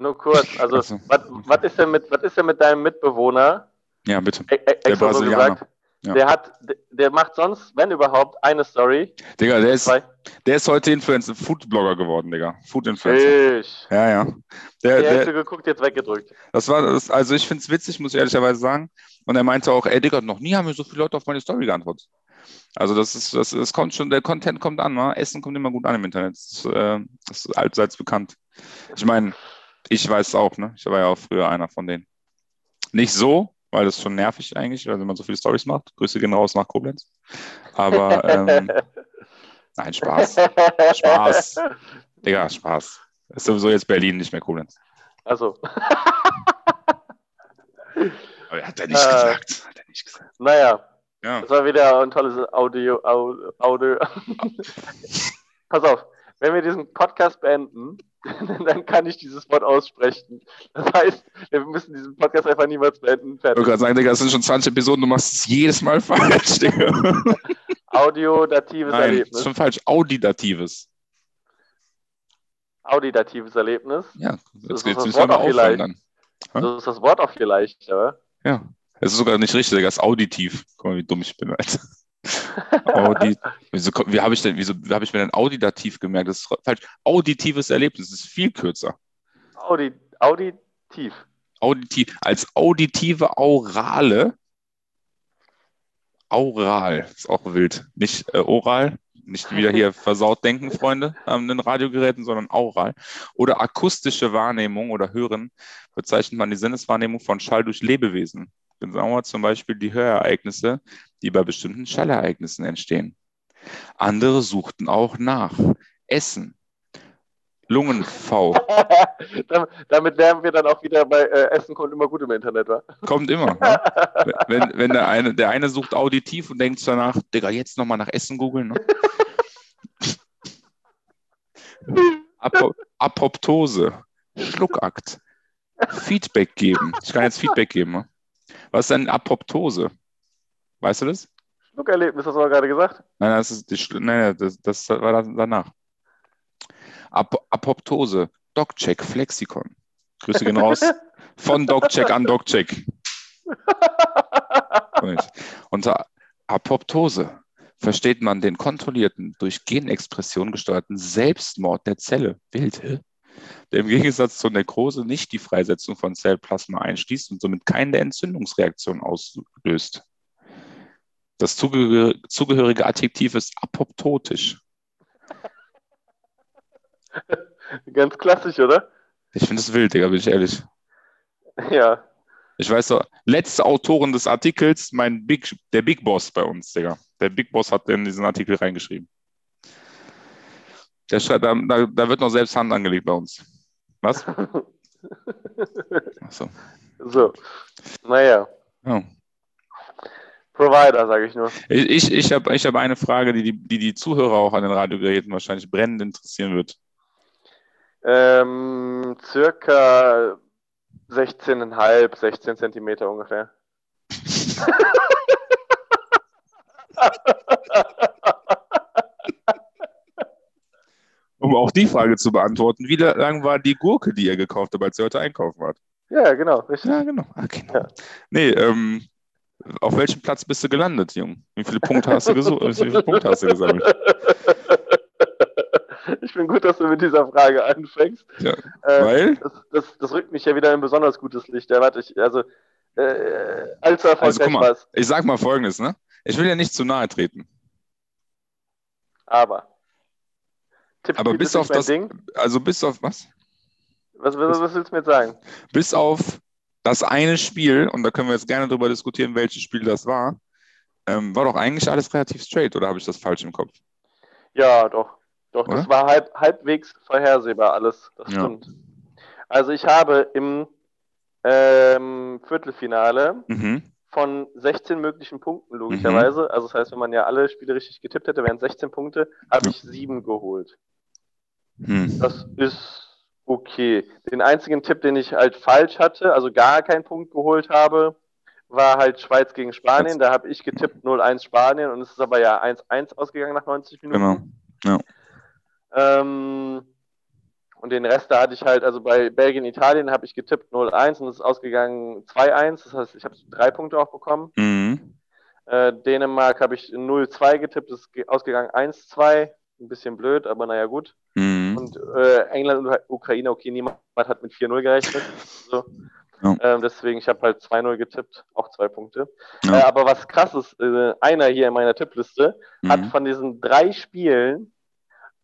Nur kurz. Also, Also, was, was, ist denn mit, was ist denn mit deinem Mitbewohner? Ja, bitte. E- e- Der Brasilianer. gesagt. Ja. Der hat, der- der macht sonst, wenn überhaupt, eine Story. Digga, der ist, Zwei. der ist heute Influencer, Food-Blogger geworden, Digga. Food-Influencer. Fisch. Ja, ja. Der, Hälfte der, geguckt, jetzt weggedrückt. das war, das, also ich finde es witzig, muss ich ehrlicherweise sagen. Und er meinte auch, ey, Digga, noch nie haben mir so viele Leute auf meine Story geantwortet. Also das ist, das, das kommt schon, der Content kommt an, ne? Essen kommt immer gut an im Internet. Das ist, äh, das ist allseits bekannt. Ich meine, ich weiß es auch, ne? Ich war ja auch früher einer von denen. Nicht so, weil das ist schon nervig eigentlich, weil wenn man so viele Stories macht. Grüße gehen raus nach Koblenz. Aber ähm, nein, Spaß. Spaß. Digga, Spaß. Ist sowieso jetzt Berlin, nicht mehr Koblenz. Also, Aber hat er nicht Äh. gesagt. Hat er nicht gesagt. naja, Ja. das war wieder ein tolles Audio. Au- Audio. Pass auf, wenn wir diesen Podcast beenden, dann kann ich dieses Wort aussprechen. Das heißt, wir müssen diesen Podcast einfach niemals beenden. Ich Fertig. wollte gerade sagen, Digga, es sind schon 20 Episoden, du machst es jedes Mal falsch, Digga. Audiodatives Nein, das ist Erlebnis. schon falsch. Auditatives. Auditatives Erlebnis. Ja, Das jetzt, das wir Wort mal aufhören vielleicht. dann. So ist das Wort auch hier leicht, aber. Ja. Es ist sogar nicht richtig, Digga, es ist auditiv. Guck mal, wie dumm ich bin, Alter. Audi wieso, ko- wie habe ich denn, wieso habe ich mir denn auditativ gemerkt? Das ist falsch. Auditives Erlebnis ist viel kürzer. Audi, auditiv. Auditiv, als auditive Aurale. Aural, ist auch wild. Nicht äh, oral, nicht wieder hier versaut denken, Freunde, an den Radiogeräten, sondern aural. Oder akustische Wahrnehmung oder Hören bezeichnet man die Sinneswahrnehmung von Schall durch Lebewesen. Genauer zum Beispiel die Hörereignisse, die bei bestimmten Schallereignissen entstehen. Andere suchten auch nach. Essen. Lungen-V. damit, lernen wir dann auch wieder bei äh, Essen kommt immer gut im Internet, wa? Kommt immer. Ne? Wenn, wenn der, eine, der eine sucht auditiv und denkt danach, Digga, jetzt nochmal nach Essen googeln. Ne? Apo Apoptose, Schluckakt, Feedback geben. Ich kann jetzt Feedback geben. Ne? Was ist denn Apoptose? Weißt du das? Schluckerlebnis, hast du gerade gesagt? Nein, das ist die, nein, das, das war danach. Ap Apoptose, DocCheck, Flexikon. Grüße gehen raus. Von DocCheck an DocCheck. Unter Apoptose versteht man den kontrollierten, durch Genexpression gesteuerten Selbstmord der Zelle. Wild, hä? Der im Gegensatz zur Nekrose nicht die Freisetzung von Zellplasma einschließt und somit keine Entzündungsreaktion auslöst. Das zugehör zugehörige Adjektiv ist apoptotisch. Ganz klassisch, oder? Ich finde es wild, Digga, bin ich ehrlich. Ja. Ich weiß doch, letzte Autorin des Artikels, mein Big, der Big Boss bei uns, Digga. Der Big Boss hat in diesen Artikel reingeschrieben. Der schreibt, da, da, wird noch selbst Hand angelegt bei uns. Was? Achso. So. Naja. Ja. Provider, sage ich nur. Ich, ich, habe ich hab eine Frage, die die, die die Zuhörer auch an den Radiogeräten wahrscheinlich brennend interessieren wird. Ähm, circa 16,5, 16 Zentimeter ungefähr. Um auch die Frage zu beantworten, wie lang war die Gurke, die ihr gekauft habt, als ihr heute einkaufen wart? Ja, genau, richtig. Ja, genau. Ah, genau. Ja. Nee, ähm, auf welchem Platz bist du gelandet, Jung? Wie viele Punkte hast du gesucht? Wie viele Punkte hast du gesammelt? Ich bin gut, dass du mit dieser Frage anfängst. Ja, Äh, weil? das, das, das rückt mich ja wieder in besonders gutes Licht. Ja, warte, ich, also, äh, allzu Also erfolgreich guck mal, war's. ich sag mal folgendes, ne? Ich will ja nicht zu nahe treten. Aber. Tipp Aber bis auf das, Ding. also bis auf was? Was, was, was willst du mir sagen? Bis auf das eine Spiel, und da können wir jetzt gerne drüber diskutieren, welches Spiel das war, ähm, war doch eigentlich alles relativ straight, oder habe ich das falsch im Kopf? Ja, doch. Doch, Oder? das war halb, halbwegs vorhersehbar alles. Das Ja. stimmt. Also ich habe im ähm, Viertelfinale Mhm. von 16 möglichen Punkten logischerweise, also das heißt, wenn man ja alle Spiele richtig getippt hätte, wären 16 Punkte, habe ich sieben geholt. Hm. Das ist okay. Den einzigen Tipp, den ich halt falsch hatte, also gar keinen Punkt geholt habe, war halt Schweiz gegen Spanien. Da habe ich getippt 0-1 Spanien und es ist aber ja 1-1 ausgegangen nach 90 Minuten. Genau. Ähm, und den Rest, da hatte ich halt, also bei Belgien, Italien habe ich getippt 0-1 und es ist ausgegangen 2-1. Das heißt, ich habe drei Punkte auch bekommen. Mhm. Äh, Dänemark habe ich 0-2 getippt, das ist ge- ausgegangen 1-2. Ein bisschen blöd, aber naja, gut. Mhm. Und äh, England und Ukraine, okay, niemand hat mit 4-0 gerechnet. So. Ja. Ähm, deswegen, ich habe halt 2-0 getippt, auch zwei Punkte. Ja. Äh, aber was krass ist, äh, einer hier in meiner Tippliste hat Mhm. von diesen drei Spielen,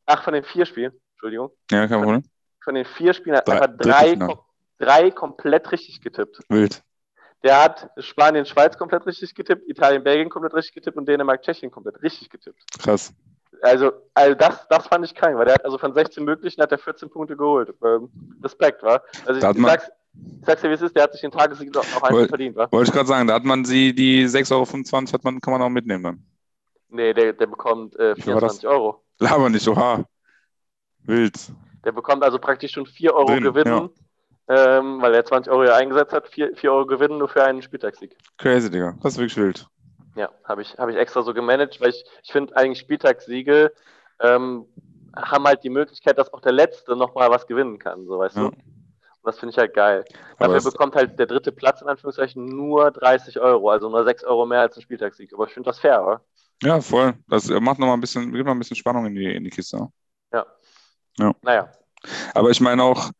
ach, von den vier Spielen, Entschuldigung, Ja, kein Problem. von den vier Spielen hat einfach drei, kom drei komplett richtig getippt. Wild. Der hat Spanien, Schweiz komplett richtig getippt, Italien, Belgien komplett richtig getippt und Dänemark, Tschechien komplett richtig getippt. Krass. Also, also das, das fand ich krank, weil der hat also von 16 möglichen hat er 14 Punkte geholt. Ähm, Respekt, war. Also Da ich, ich, sag's, ich sag's dir, wie es ist, der hat sich den Tagessieg auch einfach Woll- verdient, wa? Wollte ich gerade sagen, da hat man sie, die 6,25 Euro hat man, kann man auch mitnehmen dann. Nee, der, der bekommt äh, Wie viel war das? 24 Euro. Laber nicht, oha. Wild. Der bekommt also praktisch schon 4 Euro Drin, Gewinn, ähm, weil er 20 Euro ja eingesetzt hat, 4, 4 Euro Gewinn nur für einen Spieltagssieg. Crazy, Digga. Das ist wirklich wild. Ja, habe ich, hab ich extra so gemanagt, weil ich, ich finde eigentlich Spieltagssiege ähm, haben halt die Möglichkeit, dass auch der Letzte nochmal was gewinnen kann, so weißt Ja. du. Und das finde ich halt geil. Aber Dafür bekommt halt der dritte Platz in Anführungszeichen nur 30 Euro, also nur 6 Euro mehr als ein Spieltagssieg. Aber ich finde das fair, oder? Ja, voll. Das macht noch mal ein bisschen, gibt noch ein bisschen Spannung in die, in die Kiste. Naja. Aber ich meine auch,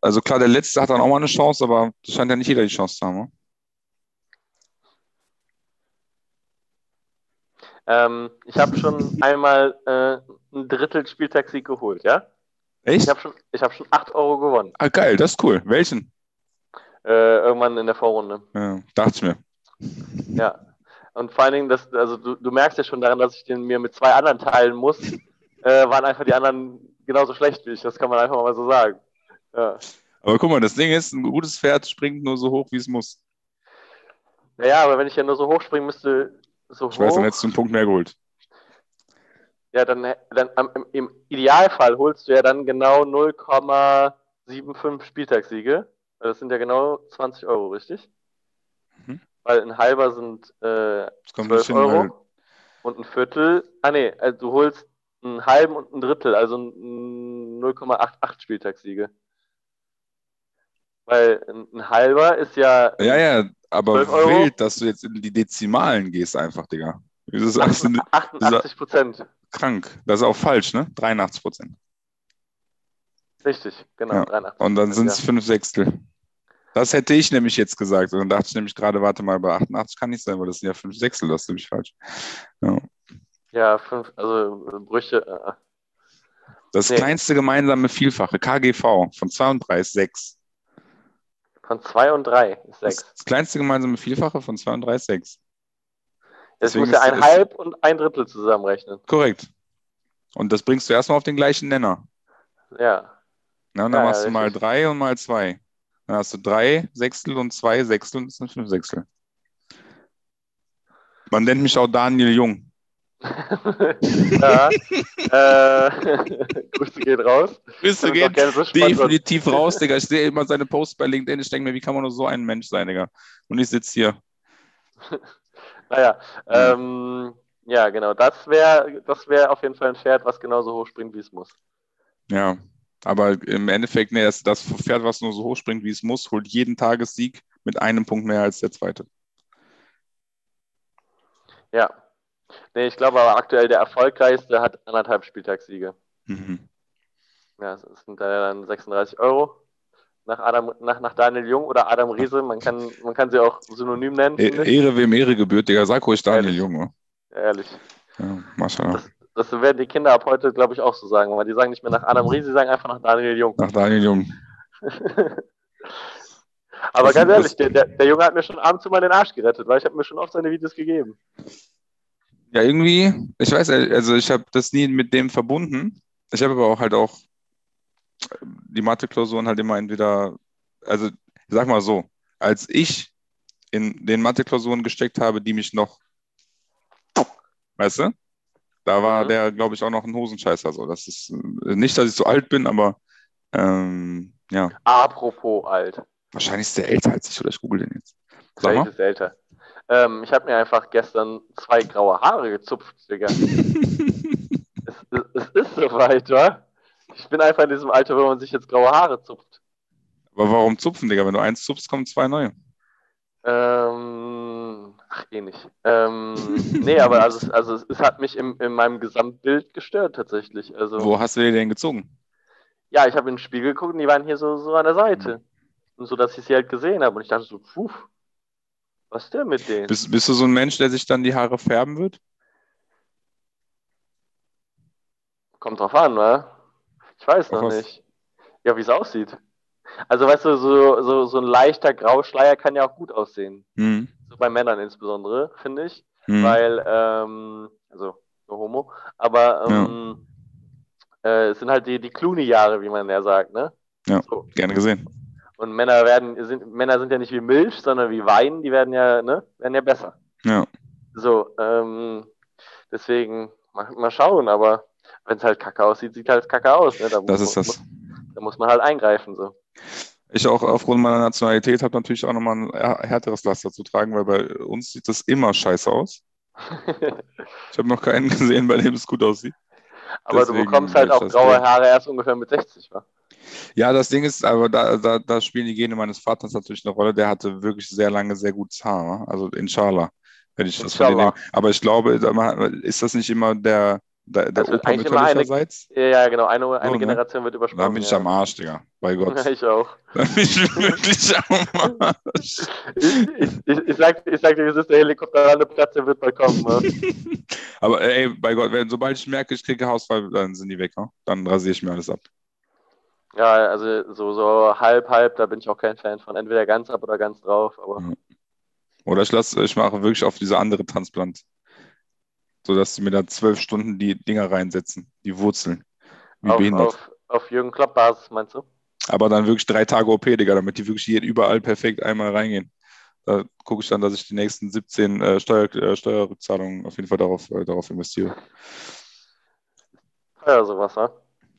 also klar, der Letzte hat dann auch mal eine Chance, aber das scheint ja nicht jeder die Chance zu haben. ne? Ähm, ich habe schon einmal äh, ein Drittel Spieltagssieg geholt, ja? Echt? Ich habe schon, ich hab schon 8 Euro gewonnen. Ah, geil, das ist cool. Welchen? Äh, irgendwann in der Vorrunde. Ja, dachte ich mir. Ja. Und vor allen Dingen, das, also du, du merkst ja schon daran, dass ich den mir mit zwei anderen teilen muss, äh, waren einfach die anderen genauso schlecht wie ich. Das kann man einfach mal so sagen. Ja. Aber guck mal, das Ding ist, ein gutes Pferd springt nur so hoch, wie es muss. Naja, aber wenn ich ja nur so hoch springen müsste, so Ich hoch, weiß, dann hättest du einen Punkt mehr geholt. ja, dann, dann im, Idealfall holst du ja dann genau 0,75 Spieltagssiege. Weil Das sind ja genau 20 Euro, richtig? Mhm. Weil ein halber sind äh, Das kommt 12 nicht hin, weil, Euro und ein Viertel. Ah nee, also du holst einen halben und ein Drittel, also ein 0,88 Spieltagssiege. Weil ein, halber ist ja ja, ja, aber 12 Euro? wild, dass du jetzt in die Dezimalen gehst einfach, Digga. Das ist, das ist 88 Prozent. krank. Das ist auch falsch, ne? 83 Prozent. Richtig, genau, Ja. 83. Und dann sind es Ja. fünf Sechstel. Das hätte ich nämlich jetzt gesagt. Und dann dachte ich nämlich gerade, warte mal, bei 88 kann nicht sein, weil das sind ja fünf Sechstel, das ist nämlich falsch. Ja. Ja, fünf, also äh, Brüche. Äh, Das Nee. kleinste gemeinsame Vielfache, KGV, von 2 und 3 ist 6. von 2 und 3 ist Das, 6. das kleinste gemeinsame Vielfache von 2 und 3 ist 6. Jetzt deswegen muss ja ein Halb und ein Drittel zusammenrechnen. Korrekt. Und das bringst du erstmal auf den gleichen Nenner. Ja. Ja, und dann Ja, ja, machst du mal richtig. 3 und mal 2. Dann hast du 3 Sechstel und 2 Sechstel und das sind 5 Sechstel. Man nennt mich auch Daniel Jung. ja. äh, Grüße gehen raus. Grüße sponsern. definitiv raus, Digga. Ich sehe immer seine Posts bei LinkedIn. Ich denke mir, wie kann man nur so ein Mensch sein, Digga? Und ich sitze hier. Naja, ähm, ja, genau. Das wäre das wär auf jeden Fall ein Pferd, was genauso hoch springt, wie es muss. Ja. Aber im Endeffekt, nee, das, das Pferd, was nur so hoch springt, wie es muss, holt jeden Tagessieg mit einem Punkt mehr als der zweite. Ja. Nee, ich glaube aber aktuell der erfolgreichste hat anderthalb Spieltagssiege. Mhm. Ja, das sind dann 36 Euro. Nach, Adam, nach, nach Daniel Jung oder Adam Riese, man kann, man kann sie auch synonym nennen, E-. Ehre wem Ehre gebührt, Digga. Sag ruhig Daniel Ehrlich. Jung. oder? ehrlich. Ja, Maschallah. Das werden die Kinder ab heute, glaube ich, auch so sagen, weil die sagen nicht mehr nach Adam Riese, die sagen einfach nach Daniel Jung. Nach Daniel Jung. Aber Das- ganz das- ehrlich, der, der, Junge hat mir schon abends immer den Arsch gerettet, weil ich habe mir schon oft seine Videos gegeben. Ja, irgendwie, ich weiß, also ich habe das nie mit dem verbunden. Ich habe aber auch halt auch die Mathe-Klausuren halt immer entweder, also sag mal so, als ich in den Mathe-Klausuren gesteckt habe, die mich noch, weißt du, da war Mhm. der, glaube ich, auch noch ein Hosenscheißer. So. Das ist nicht, dass ich so alt bin, aber ähm, ja, Apropos alt. wahrscheinlich ist der älter als ich oder ich google den jetzt. Sag Safe mal. ist älter. Ähm, ich habe mir einfach gestern zwei graue Haare gezupft, Digga. es, es, es ist soweit, wa? Ich bin einfach in diesem Alter, wo man sich jetzt graue Haare zupft. Aber warum zupfen, Digga? Wenn du eins zupfst, kommen zwei neue. Ähm, ach, eh nicht. Ähm, nee, aber also, es- also es, es hat mich im, in meinem Gesamtbild gestört tatsächlich. Also, Wo hast du die denn gezogen? ja, ich habe in den Spiegel geguckt und die waren hier so, so an der Seite. Und so, dass ich sie halt gesehen habe. Und ich dachte so, puh, was ist denn mit denen? Bist, bist du so ein Mensch, der sich dann die Haare färben wird? Kommt drauf an, wa? Ich weiß noch was? nicht. Ja, wie es aussieht. Also, weißt du, so, so, so ein leichter Grauschleier kann ja auch gut aussehen. Hm. So bei Männern insbesondere, finde ich. Hm. Weil, ähm, also, nur Homo. Aber ähm, äh, es sind halt die, die Clooney-Jahre, wie man ja sagt, ne? Ja. So. Gerne gesehen. Und Männer werden, sind, Männer sind ja nicht wie Milch, sondern wie Wein, die werden ja, ne, werden ja besser. Ja. So, ähm, deswegen mal, mal schauen, aber wenn es halt kacke aussieht, sieht halt kacke aus. Ne? Da Das muss, ist das. Muss, da muss man halt eingreifen. So. Ich auch aufgrund meiner Nationalität habe natürlich auch nochmal ein är- härteres Laster zu tragen, weil bei uns sieht das immer scheiße aus. Ich habe noch keinen gesehen, bei dem es gut aussieht. aber Deswegen du bekommst halt auch graue. Haare erst ungefähr mit 60, wa? Ja, das Ding ist, aber da, da, da spielen die Gene meines Vaters natürlich eine Rolle. Der hatte wirklich sehr lange sehr gutes Haar. ne? Also inshallah, wenn ich das Inshallah. Aber ich glaube, da ist das nicht immer der, der, der wird Opa immer eine- mütterlicherseits? Ja, genau. Eine, eine So, ne? Generation wird Dann übersprungen. bin ich ja. am Arsch, Digga. Bei Gott. Ich auch. Dann bin ich wirklich am Arsch. Ich, ich, ich, ich, sag, ich sag dir, es ist der Helikopterlandeplatz, der wird bald kommen. Ne? Aber ey, bei Gott, wenn, sobald ich merke, ich kriege Hausfall, dann sind die weg. Ne? Dann rasiere ich mir alles ab. Ja, also so, so halb, halb, da bin ich auch kein Fan von. Entweder ganz ab oder ganz drauf. Aber Ja. Oder ich lasse, ich mache wirklich auf diese andere Transplant. Sodass sie mir da zwölf Stunden die Dinger reinsetzen, die Wurzeln. Wie auf, behindert. auf, auf Jürgen Klopp-Basis, meinst du? Aber dann wirklich drei Tage OP, Digga, damit die wirklich hier überall perfekt einmal reingehen. Da gucke ich dann, dass ich die nächsten 17 äh, Steuer, äh, Steuerrückzahlungen auf jeden Fall darauf, äh, darauf investiere. Ja, sowas, ne?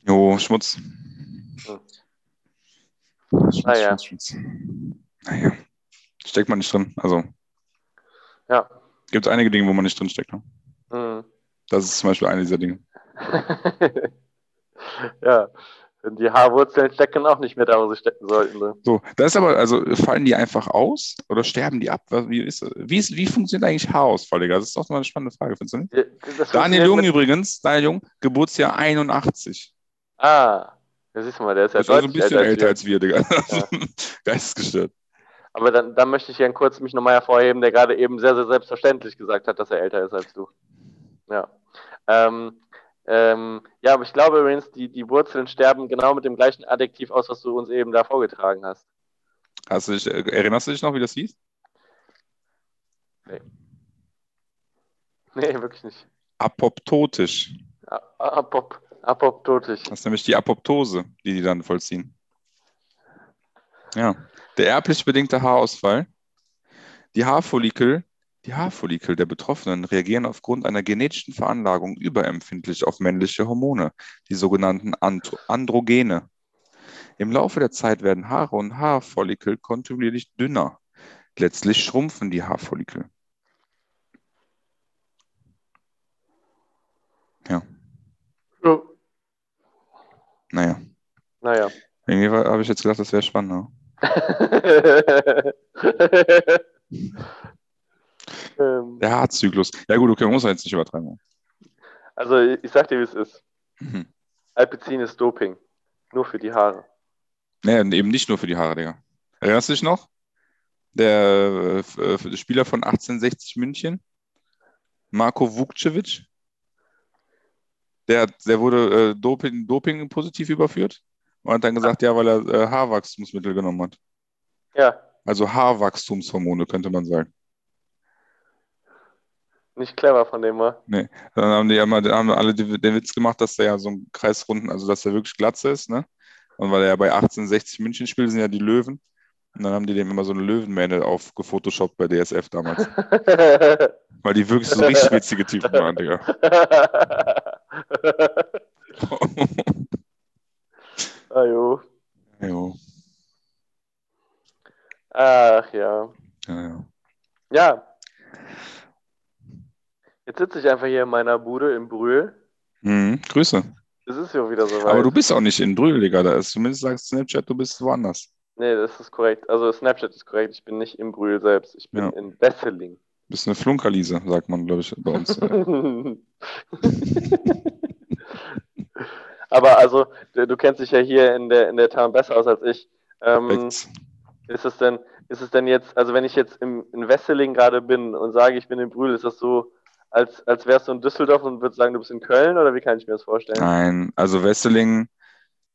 Jo, Schmutz. Hm. Naja. Schmutz. Naja. Steckt man nicht drin. Also, Ja. gibt einige Dinge, wo man nicht drin steckt. Ne? Mhm. Das ist zum Beispiel eine dieser Dinge. ja. Und die Haarwurzeln stecken auch nicht mehr da, wo sie stecken sollten. Ne? So, das ist aber, also fallen die einfach aus oder sterben die ab? Wie, ist, wie, ist, wie funktioniert eigentlich Haarausfall, Digga? Das ist doch mal eine spannende Frage, findest du nicht? Das Daniel Jung übrigens, Daniel Jung, Geburtsjahr 81. Ah, da siehst du mal, der ist ja ist also ein deutlich bisschen älter wir. als wir, Digga. Geistesgestört. Aber dann, dann möchte ich gern kurz mich nochmal hervorheben, der gerade eben sehr, sehr selbstverständlich gesagt hat, dass er älter ist als du. Ja. Ähm, ähm, ja, aber ich glaube übrigens, die, die Wurzeln sterben genau mit dem gleichen Adjektiv aus, was du uns eben da vorgetragen hast. Hast du dich, äh, erinnerst du dich noch, wie das hieß? Nee, wirklich nicht. Apoptotisch. A- Apop, apoptotisch. Das ist nämlich die Apoptose, die die dann vollziehen. Ja. Der erblich bedingte Haarausfall. Die Haarfollikel, die Haarfollikel der Betroffenen reagieren aufgrund einer genetischen Veranlagung überempfindlich auf männliche Hormone, die sogenannten Andro Androgene. Im Laufe der Zeit werden Haare und Haarfollikel kontinuierlich dünner. Letztlich schrumpfen die Haarfollikel. Ja. Naja, Naja. irgendwie habe ich jetzt gedacht, das wäre spannend. Ne? ähm, Der Haarzyklus. Ja gut, okay, man muss ja jetzt nicht übertreiben. also, ich, sag dir, wie es ist. Mhm. Alpizin ist Doping. Nur für die Haare. Und eben nicht nur für die Haare, Digga. Erinnerst du dich noch? Der äh, äh, Spieler von 1860 München, Marco Vukcevic, der, der wurde äh, Doping, Doping positiv überführt und hat dann gesagt, ja, weil er äh, Haarwachstumsmittel genommen hat. Ja, Also Haarwachstumshormone, könnte man sagen. nicht clever von dem, wa? Dann haben die immer, haben alle den Witz gemacht, dass der ja so ein kreisrunden, also dass er wirklich glatze ist, ne? Und weil er ja bei 1860 München spielt, sind ja die Löwen. Und dann haben die dem immer so eine Löwenmähne aufgefotoshoppt bei DSF damals. Weil die wirklich so richtig witzige Typen waren, Digga. Ajo. jo. Ach ja. Ja, ja. Ja. Jetzt sitze ich einfach hier in meiner Bude in Brühl. Mhm. Grüße. Es ist ja wieder so weit. Aber du bist auch nicht in Brühl, Digga. Da ist zumindest sagst Snapchat, du bist woanders. Nee, das ist korrekt. Also Snapchat ist korrekt. Ich bin nicht in Brühl selbst. Ich bin Ja. in Wesseling. Du bist eine Flunkerliese, sagt man, glaube ich, bei uns. Aber also, du, kennst dich ja hier in der, in der Town besser aus als ich. Ähm, ist es denn, ist es denn jetzt, also wenn ich jetzt im, in Wesseling gerade bin und sage, ich bin in Brühl, ist das so, als, als wärst du in Düsseldorf und würdest sagen, du bist in Köln oder wie kann ich mir das vorstellen? Nein, also Wesseling,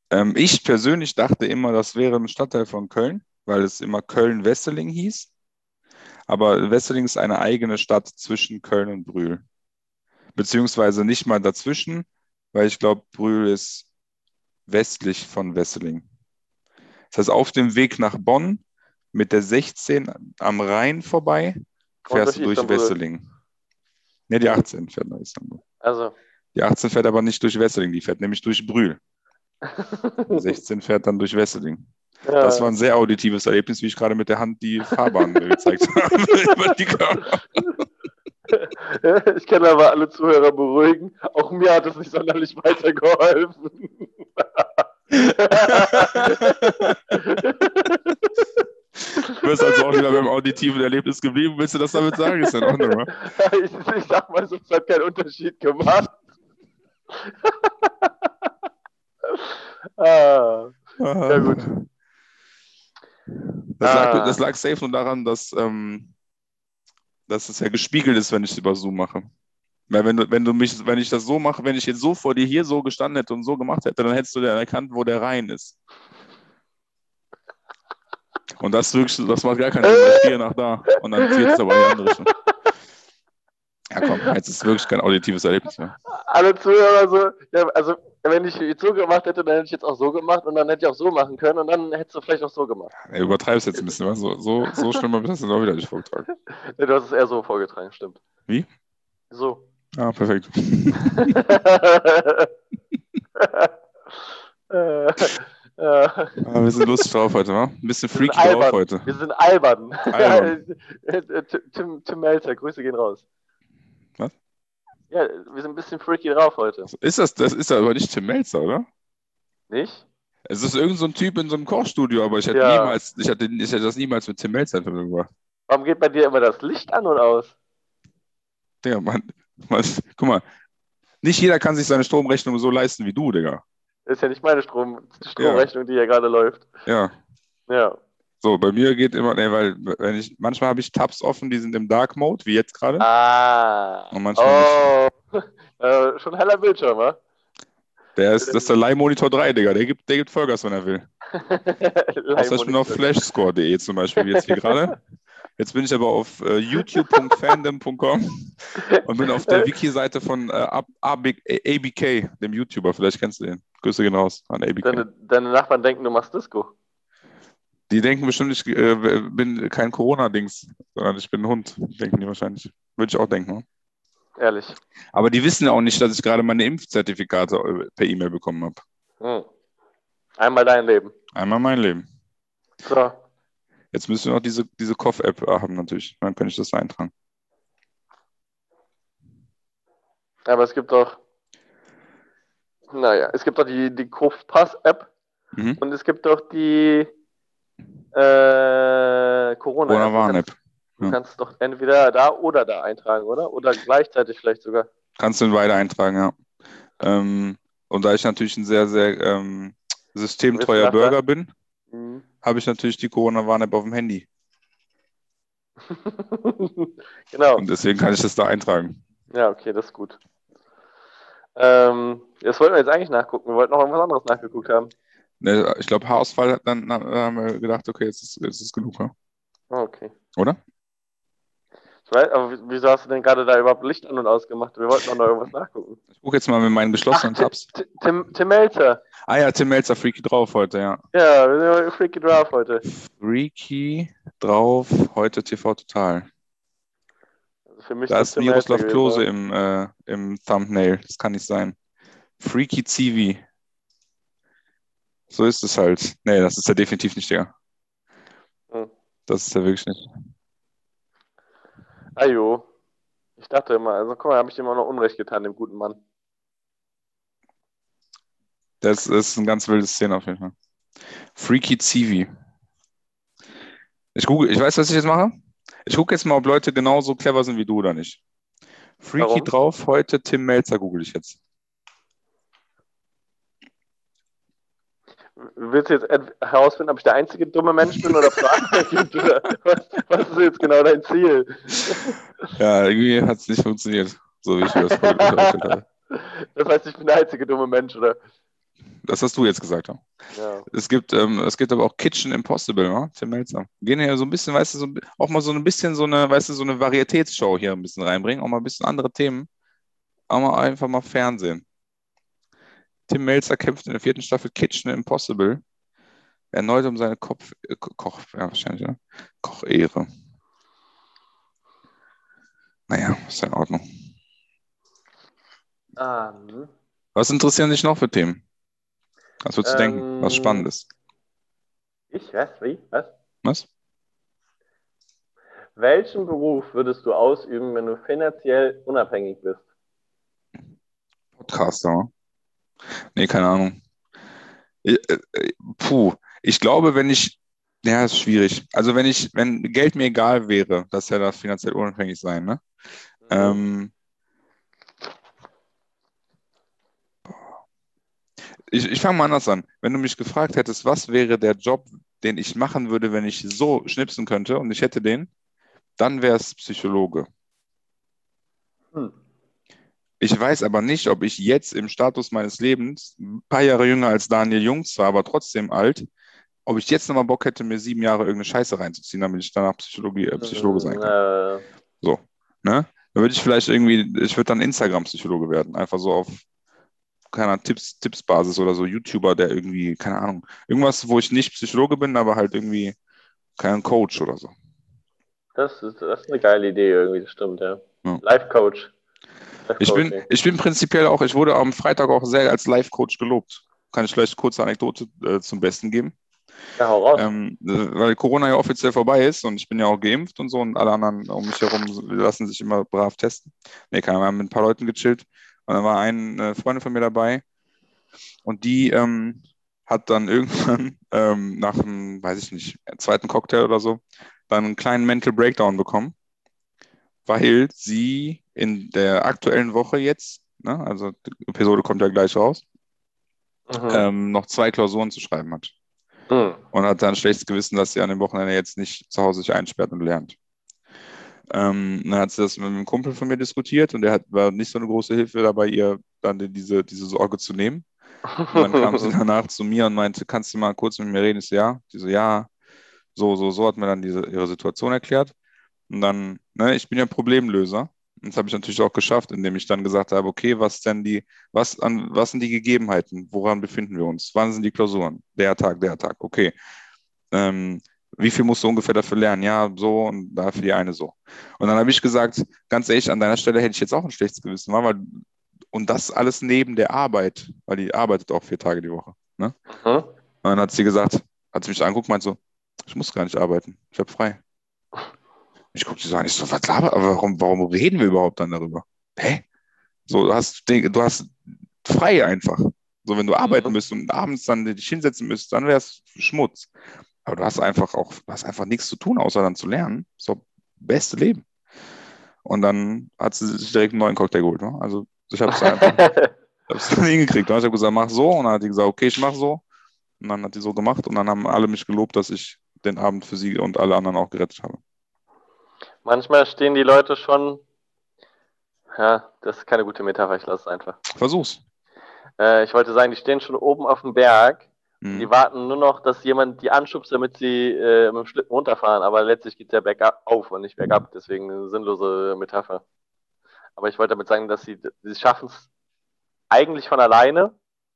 ähm, ich persönlich dachte immer, das wäre ein Stadtteil von Köln, weil es immer Köln-Wesseling hieß. Aber Wesseling ist eine eigene Stadt zwischen Köln und Brühl. Beziehungsweise nicht mal dazwischen, weil ich glaube, Brühl ist westlich von Wesseling. Das heißt, auf dem Weg nach Bonn mit der 16 am Rhein vorbei, fährst du durch Istanbul. Wesseling. Ne, die 18 fährt nach Istanbul. Also, Die 18 fährt aber nicht durch Wesseling, die fährt nämlich durch Brühl. Die 16 fährt dann durch Wesseling. Das war ein sehr auditives Erlebnis, wie ich gerade mit der Hand die Fahrbahn gezeigt habe. über die Kamera. ich kann aber alle Zuhörer beruhigen. Auch mir hat es nicht sonderlich weitergeholfen. Du bist also auch wieder beim auditiven Erlebnis geblieben. Willst du das damit sagen? Ist ja in Ordnung, ich, ich sag mal es hat keinen Unterschied gemacht. ah, Ja, gut. Das lag, Ah. das lag safe nur daran, dass, ähm, dass es ja gespiegelt ist, wenn ich es über Zoom mache. Weil wenn du, wenn du mich, wenn ich das so mache, wenn ich jetzt so vor dir hier so gestanden hätte und so gemacht hätte, dann hättest du dann erkannt, wo der Rhein ist. Und das wirklich, das macht gar keinen Sinn, weil ich gehe nach da und dann geht es aber in die andere Richtung. Ja komm, jetzt ist wirklich kein auditives Erlebnis mehr. alle Zuhörer so, ja, also wenn ich so gemacht hätte, dann hätte ich jetzt auch so gemacht und dann hätte ich auch so machen können und dann hättest du vielleicht auch so gemacht. Ey, übertreibst jetzt ein bisschen, was? So, so, so schlimm habe ich das auch wieder nicht vorgetragen. Nee, du hast es eher so vorgetragen, stimmt. Wie? So. Ah, perfekt. äh, äh, Ah, wir sind lustig drauf heute, wa? Ein bisschen freaky drauf heute. wir sind albern. Albern. Tim, Tim, Tim Melzer, Grüße gehen raus. Was? Ja, wir sind ein bisschen freaky drauf heute. Ist das, das ist ja aber nicht Tim Melzer, oder? Nicht? Es ist irgend so ein Typ in so einem Kochstudio, aber ich hätte Ja. niemals, ich hätte, ich hätte das niemals mit Tim Melzer in Verbindung gebracht. Warum geht bei dir immer das Licht an und aus? Digga, man, man, guck mal, nicht jeder kann sich seine Stromrechnung so leisten wie du, Digga. Ist ja nicht meine Strom, Stromrechnung, die hier gerade läuft. Ja. Ja. So, bei mir geht immer, ne, weil wenn ich, manchmal habe ich Tabs offen, die sind im Dark Mode, wie jetzt gerade. Ah. Und manchmal oh. äh, schon heller Bildschirm, wa? Der ist, das ist der Leihmonitor 3, Digga. Der gibt, der gibt Vollgas, wenn er will. Außer ich bin auf flashscore.de zum Beispiel, wie jetzt hier gerade. Jetzt bin ich aber auf äh, youtube.fandom.com und bin auf der Wiki-Seite von äh, Ab- Ab- ABK, dem YouTuber. Vielleicht kennst du den. Grüße gehen raus an ABK. Deine, deine Nachbarn denken, du machst Disco. Die denken bestimmt, ich äh, bin kein Corona-Dings, sondern ich bin ein Hund. Denken die wahrscheinlich. Würde ich auch denken. Ne? Ehrlich. Aber die wissen ja auch nicht, dass ich gerade meine Impfzertifikate äh, per E-Mail bekommen habe. Hm. Einmal dein Leben. Einmal mein Leben. So. Jetzt müssen wir noch diese, diese Cough-App haben, natürlich. Dann kann ich das eintragen. Aber es gibt doch. Naja, es gibt doch die, die Pass-App Mhm. und es gibt doch die äh, Corona-App. Corona-Warn-App. Du Ja. kannst doch entweder da oder da eintragen, oder? Oder gleichzeitig vielleicht sogar. Kannst du in beide eintragen, ja. Ähm, und da ich natürlich ein sehr, sehr ähm, systemtreuer. Bürger bin, Mhm. habe ich natürlich die Corona-Warn-App auf dem Handy. genau. Und deswegen kann ich das da eintragen. Ja, okay, das ist gut. Ähm, das wollten wir jetzt eigentlich nachgucken. Wir wollten noch irgendwas anderes nachgeguckt haben. Ne, Ich glaube, Haarausfall hat dann, dann haben wir gedacht, okay, jetzt ist, jetzt ist genug, ja? Ah, Okay. oder? Ich weiß, aber wie- wieso hast du denn gerade da überhaupt Licht an und ausgemacht? Wir wollten doch noch irgendwas nachgucken. Ich gucke jetzt mal mit meinen geschlossenen Ach, Tabs. Tim, Tim Melzer. Ah ja, Tim Melzer, Freaky drauf heute, ja. Ja, wir sind Freaky Draft heute. Freaky drauf, heute TV Total. Also für mich Da das ist Miroslav Klose im, äh, im Thumbnail. Das kann nicht sein. Freaky Zivi. So ist es halt. Nee, das ist ja definitiv nicht der. Hm. Das ist ja wirklich nicht. Ajo. Ich dachte immer, also guck mal, habe ich auch noch Unrecht getan, dem guten Mann. Das ist ein ganz wildes Szene auf jeden Fall. Freaky Zivi. Ich, google, ich weiß, was ich jetzt mache. Ich gucke jetzt mal, ob Leute genauso clever sind wie du oder nicht. Freaky Warum? drauf, heute Tim Melzer google ich jetzt. Willst du jetzt herausfinden, ob ich der einzige dumme Mensch bin oder Fragen gibt? Oder was, was ist jetzt genau dein Ziel? Ja, irgendwie hat es nicht funktioniert, so wie ich mir das vorgestellt habe. Das heißt, ich bin der einzige dumme Mensch, oder? Das hast du jetzt gesagt. Ja. Ja. Es gibt, ähm, es gibt aber auch Kitchen Impossible, ne? Tim Melzer. Gehen hier so ein bisschen, weißt du, so, auch mal so ein bisschen so eine, weißt du, so eine Varietätsshow hier ein bisschen reinbringen, auch mal ein bisschen andere Themen. Auch mal einfach mal Fernsehen. Tim Melzer kämpft in der vierten Staffel Kitchen Impossible. Erneut um seine Kopf, äh, Ko- Koch, ja, wahrscheinlich, ja. Kochehre. Naja, ist in Ordnung. Ah, hm. Was interessieren dich noch für Themen? Was würdest du Ähm, denken? Was Spannendes? Ich? Was? Wie? Was? Was? Welchen Beruf würdest du ausüben, wenn du finanziell unabhängig bist? Podcaster. Nee, keine Ahnung. Ich, äh, äh, puh, ich glaube, wenn ich, ja, ist schwierig. Also wenn ich, wenn Geld mir egal wäre, das ja das finanziell unabhängig sein, ne? Ähm, ich ich fange mal anders an. Wenn du mich gefragt hättest, was wäre der Job, den ich machen würde, wenn ich so schnipsen könnte und ich hätte den, dann wäre es Psychologe. Hm. Ich weiß aber nicht, ob ich jetzt im Status meines Lebens, ein paar Jahre jünger als Daniel Jung zwar, aber trotzdem alt, ob ich jetzt nochmal Bock hätte, mir sieben Jahre irgendeine Scheiße reinzuziehen, damit ich danach Psychologie, äh, Psychologe sein kann. Äh, Ne? Da würde ich vielleicht irgendwie, ich würde dann Instagram-Psychologe werden. Einfach so auf, keine Ahnung, Tipps, Tippsbasis oder so, YouTuber, der irgendwie, keine Ahnung, irgendwas, wo ich nicht Psychologe bin, aber halt irgendwie kein Coach oder so. das, ist, das ist eine geile Idee irgendwie, das stimmt, ja. Ja. Life Coach. Ich bin, ich bin prinzipiell auch, ich wurde am Freitag auch sehr als Life-Coach gelobt. Kann ich vielleicht kurze Anekdote äh, zum Besten geben? Ja, hau raus. Ähm, äh, weil Corona ja offiziell vorbei ist und ich bin ja auch geimpft und so und alle anderen um mich herum lassen sich immer brav testen. Nee, keine Ahnung, wir haben mit ein paar Leuten gechillt und dann war eine Freundin von mir dabei und die ähm, hat dann irgendwann ähm, nach einem, weiß ich nicht, zweiten Cocktail oder so, dann einen kleinen Mental Breakdown bekommen, weil sie in der aktuellen Woche jetzt, ne, also die Episode kommt ja gleich raus, Mhm. ähm, noch zwei Klausuren zu schreiben hat Hm. und hat dann ein schlechtes Gewissen, dass sie an dem Wochenende jetzt nicht zu Hause sich einsperrt und lernt. Ähm, dann hat sie das mit einem Kumpel von mir diskutiert und der hat, war nicht so eine große Hilfe dabei, ihr dann diese, diese Sorge zu nehmen. Und dann kam sie danach zu mir und meinte, kannst du mal kurz mit mir reden? Ich so, ja. Die so, ja, so, so, so hat mir dann diese, ihre Situation erklärt. Und dann, ne, ich bin ja Problemlöser. Und das habe ich natürlich auch geschafft, indem ich dann gesagt habe, okay, was denn die, was an, was sind die Gegebenheiten? Woran befinden wir uns? Wann sind die Klausuren? Der Tag, der Tag, okay. Ähm, wie viel musst du ungefähr dafür lernen? Ja, so und dafür die eine so. Und dann habe ich gesagt, ganz ehrlich, an deiner Stelle hätte ich jetzt auch ein schlechtes Gewissen, weil, und das alles neben der Arbeit, weil die arbeitet auch vier Tage die Woche. Ne? Mhm. Und dann hat sie gesagt, hat sie mich angeguckt, meint so, ich muss gar nicht arbeiten, ich habe frei. Ich gucke sie so an, ich so, was laber, aber warum, warum reden wir überhaupt dann darüber? Hä? So, du hast, du hast frei einfach. So, wenn du arbeiten Mhm. müsst und abends dann dich hinsetzen müsst, dann wäre es Schmutz. Aber du hast einfach auch, du hast einfach nichts zu tun, außer dann zu lernen. So, beste Leben. Und dann hat sie sich direkt einen neuen Cocktail geholt. Ne? Also ich habe es einfach hab's dann hingekriegt. Ne? Ich habe gesagt, mach so. Und dann hat die gesagt, okay, ich mach so. Und dann hat die so gemacht. Und dann haben alle mich gelobt, dass ich den Abend für sie und alle anderen auch gerettet habe. Manchmal stehen die Leute schon. Ja, das ist keine gute Metapher, ich lasse es einfach. Versuch's. Äh, ich wollte sagen, die stehen schon oben auf dem Berg. Mhm. Die warten nur noch, dass jemand die anschubst, damit sie äh, mit dem Schlitten runterfahren. Aber letztlich geht es ja bergauf und nicht bergab. Deswegen eine sinnlose Metapher. Aber ich wollte damit sagen, dass sie, sie schaffen es eigentlich von alleine,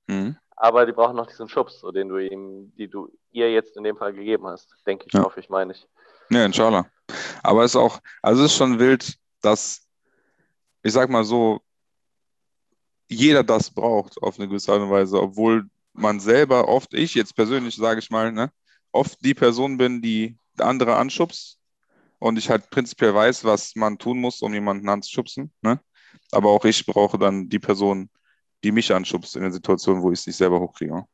Mhm. aber die brauchen noch diesen Schubs, so den du ihm, die du ihr jetzt in dem Fall gegeben hast. Denke ich, Ja. hoffe ich, meine ich. Ja, inshallah. Aber es ist auch, also es ist schon wild, dass, ich sag mal so, jeder das braucht auf eine gewisse Art und Weise, obwohl man selber oft, ich jetzt persönlich, sage ich mal, ne, oft die Person bin, die andere anschubst und ich halt prinzipiell weiß, was man tun muss, um jemanden anzuschubsen, ne? Aber auch ich brauche dann die Person, die mich anschubst in der Situation, wo ich es nicht selber hochkriege.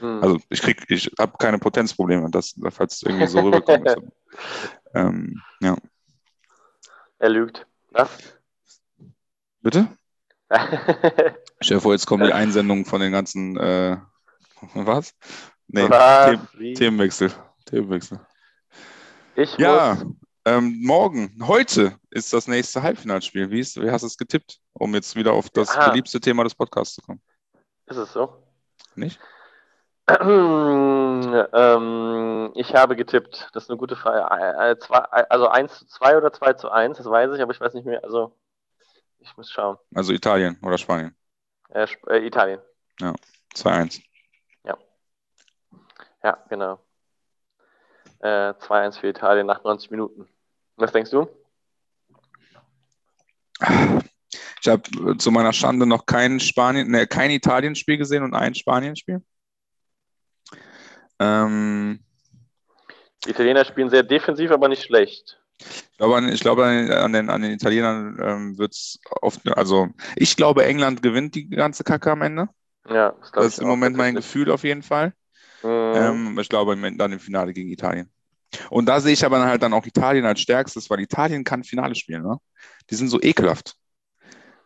Hm. Also ich krieg, ich habe keine Potenzprobleme, das, falls es irgendwie so rüberkommt. ähm, ja. Er lügt. Was? Bitte? Stell dir vor, jetzt kommen die Einsendungen von den ganzen äh, was? Nee, Was? The Themenwechsel. Themenwechsel. Ich Ja, muss, ähm, morgen, heute ist das nächste Halbfinalspiel. Wie, ist, wie hast du es getippt, um jetzt wieder auf das Ah. beliebste Thema des Podcasts zu kommen? ist es so? Nicht? ähm, ich habe getippt. Das ist eine gute Frage. Äh, äh, also 1 zu 2 oder 2 zu 1, das weiß ich, aber ich weiß nicht mehr. Also, ich muss schauen. Also Italien oder Spanien. Äh, Sp- äh, Italien. 2-1. Ja, genau. Äh, 2-1 für Italien nach 90 Minuten. Was denkst du? Ich habe zu meiner Schande noch kein Spanien, ne, kein Italien-Spiel gesehen und ein Spanien-Spiel. Ähm, Die Italiener spielen sehr defensiv, aber nicht schlecht. ich glaube, an, ich glaube an, den- an, den, Italienern ähm, wird es oft, also ich glaube, England gewinnt die ganze Kacke am Ende. Ja, das, Das ist im Moment mein. Gefühl auf jeden Fall. Mhm. Ähm, ich glaube dann im Finale gegen Italien. Und da sehe ich aber halt dann auch Italien als stärkstes, weil Italien kann Finale spielen. Ne? Die sind so ekelhaft.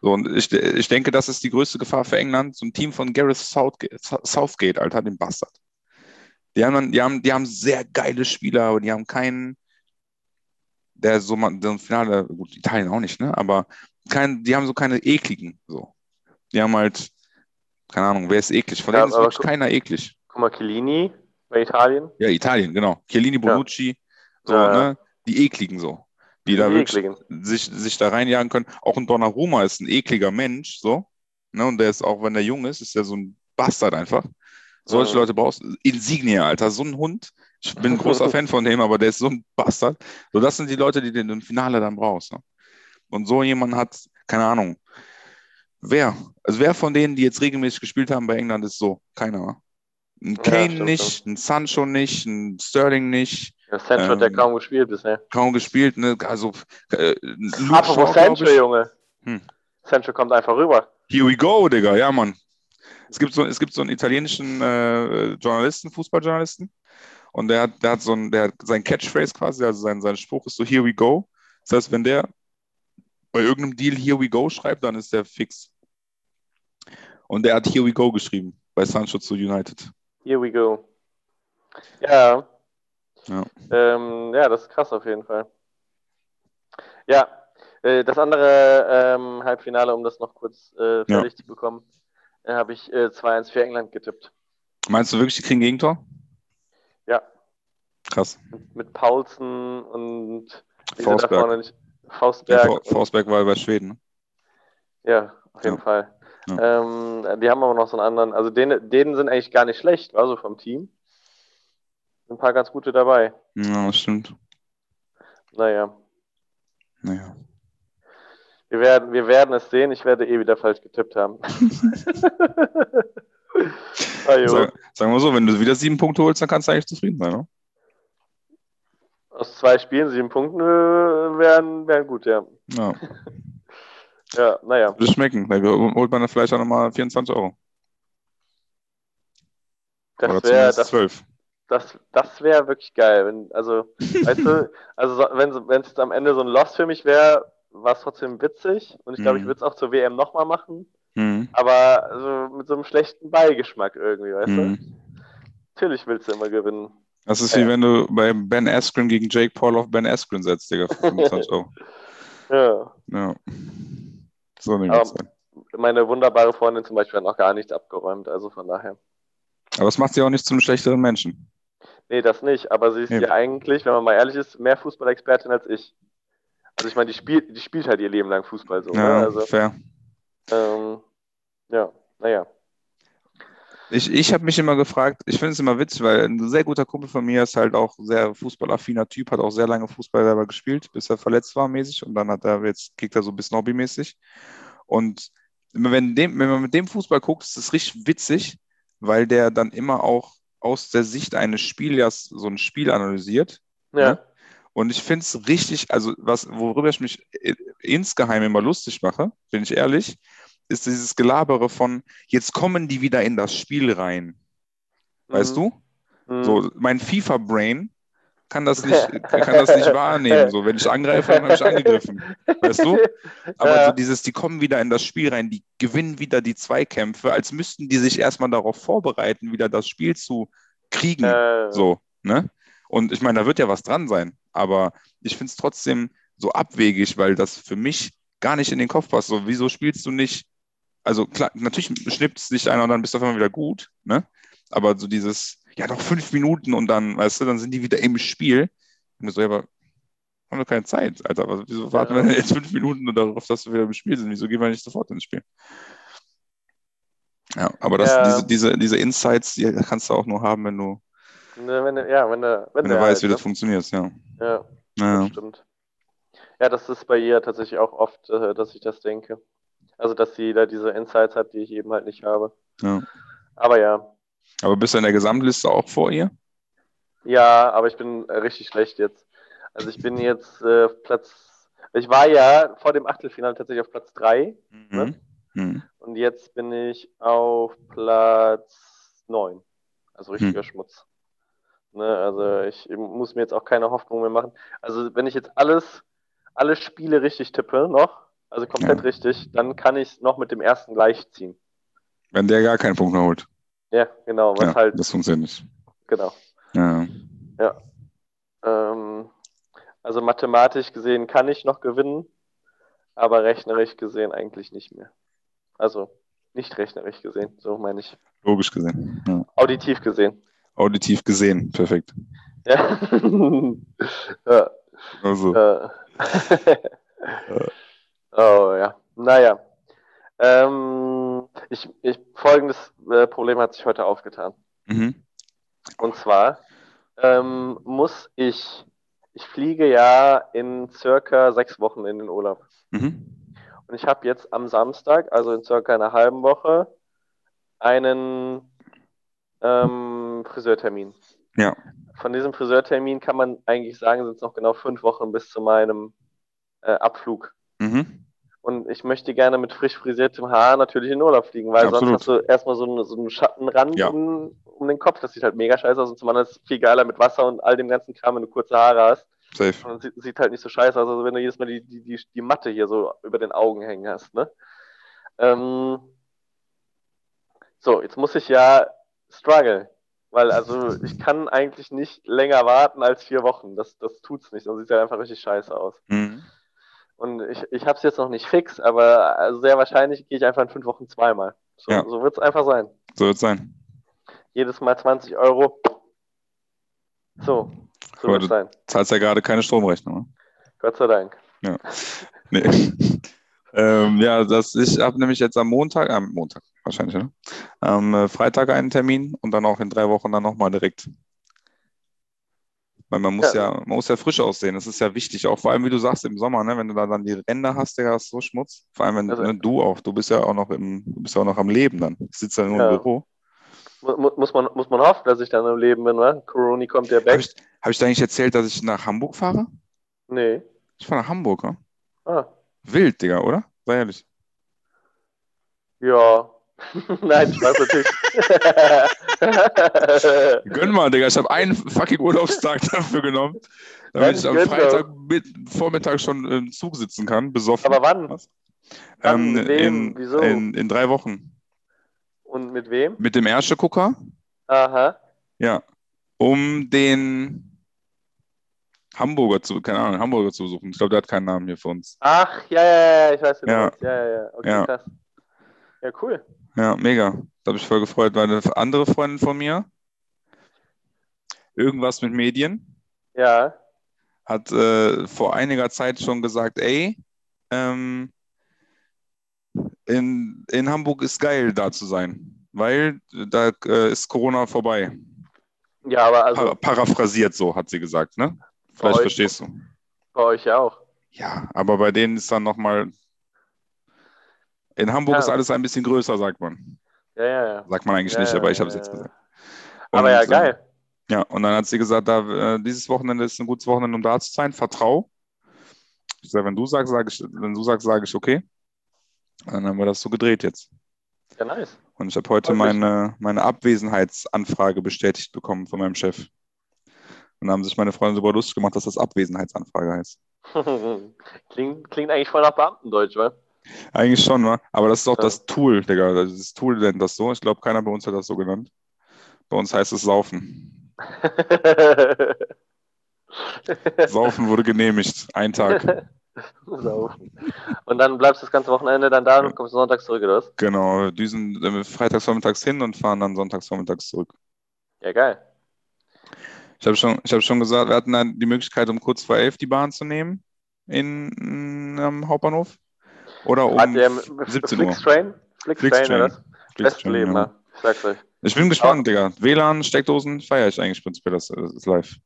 So, und ich, ich denke, das ist die größte Gefahr für England. So ein Team von Gareth Southgate, Southgate Alter, den Bastard. Die haben, die, haben, die haben sehr geile Spieler, aber die haben keinen, der so mal so ein Finale, gut, Italien auch nicht, ne? Aber kein, die haben so keine ekligen. So. Die haben halt, keine Ahnung, wer ist eklig? Von Ja, denen ist wirklich keiner eklig. Guck mal, Chiellini bei Italien. Ja, Italien, genau. Chiellini, Bonucci, so, Ja, ja. ne? Die ekligen so. Die, da Die wirklich ekligen. sich, sich da reinjagen können. Auch ein Donnarumma ist ein ekliger Mensch, so. Ne? Und der ist auch, wenn der jung ist, ist der so ein Bastard einfach. Solche Mhm. Leute brauchst du. Insignia, Alter, so ein Hund. Ich bin ein großer Fan von dem, aber der ist so ein Bastard. So, das sind die Leute, die du im Finale dann brauchst. Ne? Und so jemand hat, keine Ahnung, wer? Also wer von denen, die jetzt regelmäßig gespielt haben bei England, ist so? Keiner. Ein Ja, Kane stimmt, nicht, ein Sancho nicht, ein Sterling nicht, Ja, Sancho hat ja Ähm, kaum gespielt bisher. kaum gespielt. Ne? Also, äh, Luke Apropos Shaw, Sancho. Junge. Hm. Sancho kommt einfach rüber. Here we go, Digga, ja, Mann. Es gibt so, es gibt so einen italienischen äh, Journalisten, Fußballjournalisten, und der hat, der hat so ein, der hat sein Catchphrase quasi, also sein, sein Spruch ist so Here we go. Das heißt, wenn der bei irgendeinem Deal Here we go schreibt, dann ist der fix. Und der hat Here we go geschrieben bei Sancho zu United. Here we go. Ja. Ja. Ähm, ja, das ist krass auf jeden Fall. Ja, äh, das andere ähm, Halbfinale, um das noch kurz äh, fertig zu bekommen, habe ich äh, 2-1 für England getippt. Meinst du wirklich, die kriegen Gegentor? Ja. Krass. Mit Paulsen und vorne nicht. Ja, Faustberg. For- Forsberg war bei Schweden. Ne? Ja, auf jeden Ja. Fall. Ähm, die haben aber noch so einen anderen, also denen, denen sind eigentlich gar nicht schlecht, also vom Team. Ein paar ganz gute dabei. Ja, das stimmt. Naja, Naja. Wir werden, wir werden es sehen. Ich werde eh wieder falsch getippt haben. ah. Sag, sagen wir so, wenn du wieder sieben Punkte holst, dann kannst du eigentlich zufrieden sein, ne? Aus zwei Spielen sieben Punkte äh, wären, wären gut, ja. Ja. Ja, naja. Würde schmecken. Da holt man dann vielleicht auch nochmal 24 Euro. Das Oder wäre das, 12. das, das wär wirklich geil. Wenn, also, weißt du, also so- wenn wenn es am Ende so ein Loss für mich wäre, war es trotzdem witzig. Und ich glaube, ich Mhm. würde es auch zur WM nochmal machen. Mhm. Aber also mit so einem schlechten Beigeschmack irgendwie, weißt du? Mhm. Natürlich willst du immer gewinnen. Das ist wie wenn du bei Ben Askren gegen Jake Paul auf Ben Askren setzt, Digga, für 25 Euro. Ja. Ja. So wir an. Meine wunderbare Freundin zum Beispiel hat noch gar nichts abgeräumt, also von daher. Aber das macht sie auch nicht zu einem schlechteren Menschen. Nee, das nicht, aber sie ist ja eigentlich, wenn man mal ehrlich ist, mehr Fußballexpertin als ich. Also ich meine, die spielt, die spielt halt ihr Leben lang Fußball so. Ja, Ne? Also, fair. ähm, ja, naja. Ich, ich habe mich immer gefragt, ich finde es immer witzig, weil ein sehr guter Kumpel von mir ist halt auch sehr fußballaffiner Typ, hat auch sehr lange Fußball selber gespielt, bis er verletzt war mäßig und dann hat er jetzt kickt er so ein bisschen hobbymäßig. Und wenn, dem, wenn man mit dem Fußball guckt, ist es richtig witzig, weil der dann immer auch aus der Sicht eines Spielers so ein Spiel analysiert. Ja, Ja. Und ich finde es richtig, also was, worüber ich mich insgeheim immer lustig mache, bin ich ehrlich, ist dieses Gelabere von, jetzt kommen die wieder in das Spiel rein. Weißt Mhm. du? Mhm. So, mein FIFA-Brain kann das nicht, kann das nicht wahrnehmen. So, wenn ich angreife, dann habe ich angegriffen. Weißt du? Aber Ja. so dieses, die kommen wieder in das Spiel rein, die gewinnen wieder die Zweikämpfe, als müssten die sich erstmal darauf vorbereiten, wieder das Spiel zu kriegen. Äh, So, ne? Und ich meine, da wird ja was dran sein, aber ich finde es trotzdem so abwegig, weil das für mich gar nicht in den Kopf passt. So, wieso spielst du nicht? Also klar, natürlich schnippt es dich einer und dann bist du auf einmal wieder gut, ne? Aber so dieses, ja, noch fünf Minuten und dann, weißt du, dann sind die wieder im Spiel. Und mir so, ja, aber haben wir keine Zeit, Alter. Aber wieso warten Ja. wir denn jetzt fünf Minuten darauf, dass wir wieder im Spiel sind? Wieso gehen wir nicht sofort ins Spiel? Ja, aber das, Ja. diese, diese, diese Insights, die kannst du auch nur haben, wenn du, ne, wenn, du- ja, wenn du, wenn wenn du weißt, halt, wie ne? das funktioniert, ja. Ja, Ja, das stimmt. Ja, das ist bei ihr tatsächlich auch oft, äh, dass ich das denke. Also, dass sie da diese Insights hat, die ich eben halt nicht habe. ja. Aber ja. Aber bist du in der Gesamtliste auch vor ihr? Ja, aber ich bin richtig schlecht jetzt. Also ich bin jetzt äh, Platz. Ich war ja vor dem Achtelfinale tatsächlich auf Platz 3 Mhm. Mhm. und jetzt bin ich auf Platz 9. Also richtiger Schmutz. Ne, also ich muss mir jetzt auch keine Hoffnung mehr machen. Also wenn ich jetzt alles, alle Spiele richtig tippe noch, also komplett Ja. richtig, dann kann ich es noch mit dem ersten gleich ziehen. Wenn der gar keinen Punkt mehr holt. Ja, genau, was Ja, halt, das funktioniert nicht. genau. Ja. Ähm, also mathematisch gesehen kann ich noch gewinnen, aber rechnerisch gesehen eigentlich nicht mehr. Also nicht rechnerisch gesehen, so meine ich. Logisch gesehen. Ja. Auditiv gesehen. Auditiv gesehen. Perfekt. Ja. ja. Also, äh. oh ja. Naja. Ähm, ich, ich, folgendes äh, Problem hat sich heute aufgetan. mhm. Und zwar ähm, muss ich, ich fliege ja in circa sechs Wochen in den Urlaub. Mhm. Und ich habe jetzt am Samstag, also in circa einer halben Woche, einen ähm, Friseurtermin. Ja. Von diesem Friseurtermin kann man eigentlich sagen, sind es noch genau fünf Wochen bis zu meinem äh, Abflug. Mhm. Und ich möchte gerne mit frisch frisiertem Haar natürlich in den Urlaub fliegen, weil Absolut. sonst hast du erstmal so einen, so einen Schattenrand Ja. um, um den Kopf. Das sieht halt mega scheiße aus. Und zum anderen ist es viel geiler mit Wasser und all dem ganzen Kram, wenn du kurze Haare hast. Safe. Und sieht, sieht halt nicht so scheiße aus, also wenn du jedes Mal die, die, die, die Matte hier so über den Augen hängen hast. Ne? Ähm, so, jetzt muss ich ja struggle. Weil also ich kann eigentlich nicht länger warten als vier Wochen. Das, das tut's nicht. Sonst sieht ja einfach richtig scheiße aus. Mhm. Und ich, ich habe es jetzt noch nicht fix, aber also sehr wahrscheinlich gehe ich einfach in fünf Wochen zweimal. So, Ja. so wird es einfach sein. So wird es sein. Jedes Mal 20 Euro. So, so wird es du- sein. Zahlst ja gerade keine Stromrechnung. Ne? Gott sei Dank. Nee. Ähm, ja, das, ich habe nämlich jetzt am Montag, am Montag wahrscheinlich, ne? Am äh, Freitag einen Termin und dann auch in drei Wochen dann nochmal direkt. Weil man muss ja. Ja. man muss ja frisch aussehen. Das ist ja wichtig. Auch vor allem, wie du sagst, im Sommer, ne? wenn du da dann die Ränder hast, der hast so Schmutz. Vor allem, wenn Also- ne, du auch, du bist ja auch noch im, du bist ja auch noch am Leben dann. Du sitzt ja nur Ja. im Büro. Mu- mu- Muss man, muss man hoffen, dass ich dann im Leben bin, wa? Corona kommt ja Habe weg. ich, hab ich dir eigentlich erzählt, dass ich nach Hamburg fahre? Nee. Ich fahre nach Hamburg, ne? Ah, Wild, Digga, oder? Sei ehrlich. ja. Nein, Spaß natürlich. Gönn mal, Digga. Ich habe einen fucking Urlaubstag dafür genommen, damit Gönn, ich am Freitag mit, Vormittag schon im Zug sitzen kann, besoffen. Aber wann? Was? Wann? Ähm, in, Wieso? In, in drei Wochen. Und mit wem? Mit dem Erste-Gucker, Aha. ja, um den Hamburger zu, keine Ahnung, Hamburger zu suchen. Ich glaube, der hat keinen Namen hier für uns. Ach, ja, ja, ja, ich weiß, Ja. meinst. Ja, ja, ja. Okay, Ja. krass. Ja, cool. Ja, mega. Da habe ich voll gefreut, weil eine andere Freundin von mir, irgendwas mit Medien, Ja. hat äh, vor einiger Zeit schon gesagt, ey, ähm, in, in Hamburg ist geil, da zu sein, weil da äh, ist Corona vorbei. Ja, aber also Para paraphrasiert so, hat sie gesagt, ne? Vielleicht euch- verstehst du. bei euch auch. Ja, aber bei denen ist dann nochmal. In Hamburg Ja. ist alles ein bisschen größer, sagt man. Ja, ja, ja. Sagt man eigentlich Ja, nicht, ja, aber ich habe es jetzt gesagt. Aber ja, Und, geil. Ja, und dann hat sie gesagt, da, äh, dieses Wochenende ist ein gutes Wochenende, um da zu sein. Vertrau. Ich sage, wenn du sagst, sage ich, wenn du sagst, sage ich okay. Dann haben wir das so gedreht jetzt. Ja, nice. Und ich habe heute meine, meine Abwesenheitsanfrage bestätigt bekommen von meinem Chef. Und haben sich meine Freunde sogar lustig gemacht, dass das Abwesenheitsanfrage heißt. klingt, klingt eigentlich voll nach Beamtendeutsch, wa? Eigentlich schon, wa? Aber das ist auch ja. das Tool, Digga. Das Tool nennt das so. Ich glaube, keiner bei uns hat das so genannt. Bei uns heißt es Saufen. Saufen wurde genehmigt. Ein Tag. Saufen. Und dann bleibst du das ganze Wochenende dann da und kommst sonntags zurück, oder was? Genau, düsen freitags vormittags hin und fahren dann sonntags vormittags zurück. Ja, geil. Ich habe schon, hab schon gesagt, wir hatten dann die Möglichkeit, um kurz vor elf die Bahn zu nehmen in, am Hauptbahnhof. Oder um 17 Uhr. Flixtrain? Flixtrain, oder was? Beste Leben, ja. Euch. Ich bin gespannt, Digga. WLAN, Steckdosen, feiere ich eigentlich prinzipiell, das, das ist live.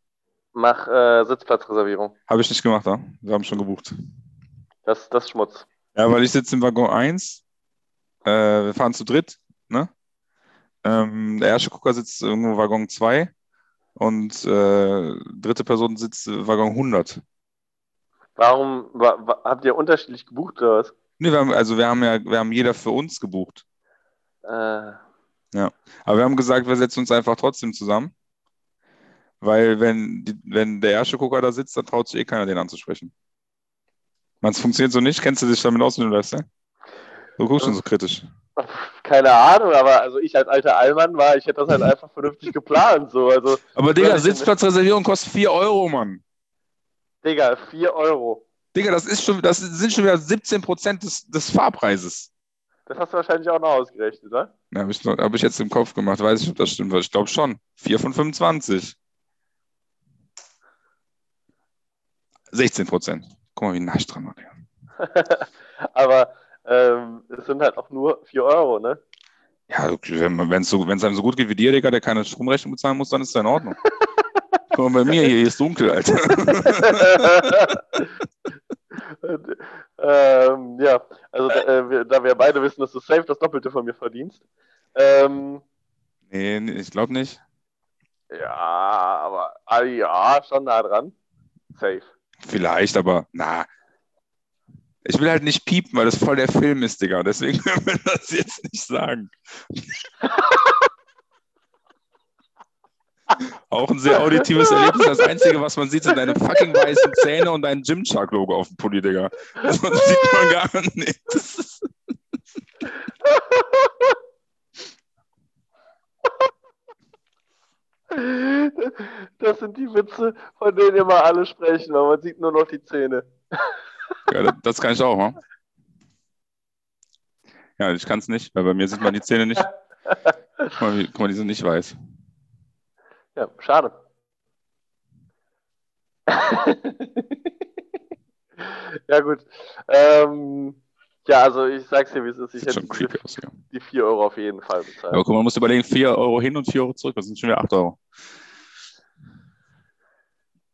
Mach äh, Sitzplatzreservierung. Habe ich nicht gemacht, ja? Wir haben schon gebucht. Das, das ist Schmutz. Ja, weil ich sitze im Waggon 1. Äh, wir fahren zu dritt, ne? Ähm, der erste Gucker sitzt irgendwo Waggon 2 und äh, dritte Person sitzt Waggon 100. Warum wa, wa, habt ihr unterschiedlich gebucht oder was? Nee, wir haben, also wir haben ja, wir haben jeder für uns gebucht. Äh. Ja, aber wir haben gesagt, wir setzen uns einfach trotzdem zusammen. Weil wenn, die, wenn der erste Gucker da sitzt, dann traut sich eh keiner, den anzusprechen. Man, es funktioniert so nicht. Kennst du dich damit aus, wenn du das, ne? Du guckst schon so kritisch. Keine Ahnung, aber also ich als alter Allmann war, ich hätte das halt einfach vernünftig geplant. So. Also, aber Digga, Sitzplatzreservierung kostet 4 Euro, Mann. Digga, 4 Euro. Digga, das, ist schon, das sind schon wieder 17 Prozent des, des Fahrpreises. Das hast du wahrscheinlich auch noch ausgerechnet, ne? Ja, habe ich, hab ich jetzt im Kopf gemacht. Weiß ich, ob das stimmt. Ich glaube schon. 4 von 25. 16 Prozent. Guck mal, wie nah ich dran war. Aber ähm, es sind halt auch nur 4 Euro, ne? Ja, wenn es so, einem so gut geht wie dir, Digga, der keine Stromrechnung bezahlen muss, dann ist es in Ordnung. Guck mal, bei mir hier ist dunkel, Alter. ähm, ja, also da, äh, wir, da, wir beide wissen, dass du safe das Doppelte von mir verdienst. Ähm, nee, ich glaube nicht. Ja, aber ah, ja, schon nah dran. Safe. Vielleicht, aber na. Ich will halt nicht piepen, weil das voll der Film ist, Digga. Deswegen können wir das jetzt nicht sagen. Auch ein sehr auditives Erlebnis. Das Einzige, was man sieht, sind deine fucking weißen Zähne und dein Gymshark-Logo auf dem Pulli, Digga. Das sieht man gar nicht. Das sind die Witze, von denen immer alle sprechen, aber man sieht nur noch die Zähne. Ja, das kann ich auch, ne? Ja, ich kann es nicht, weil bei mir sieht man die Zähne nicht. Guck mal, guck mal, die sind nicht weiß. Ja, schade. ja, gut. Ähm, ja, also ich sag's dir, wie es ist. Ich hätte die, aus, ja. die 4 Euro auf jeden Fall bezahlt. Aber guck mal, man muss überlegen, 4 Euro hin und 4 Euro zurück, das sind schon wieder 8 Euro.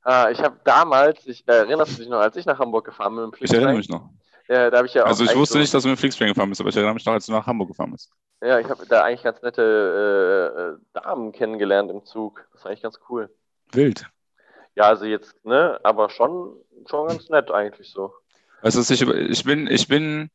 Ah, ich habe damals, ich, äh, erinnerst du dich noch, als ich nach Hamburg gefahren bin mit dem Flixtrain? Ich erinnere mich noch. Ja, da habe ich ja Also ich wusste so nicht, dass du mit dem Flixtrain gefahren bist, aber ich erinnere mich noch, als du nach Hamburg gefahren bist. Ja, ich habe da eigentlich ganz nette äh, äh, Damen kennengelernt im Zug. Das war eigentlich ganz cool. Wild. Ja, also jetzt, ne, aber schon, schon ganz nett eigentlich so. Also ich, ich bin, ich bin,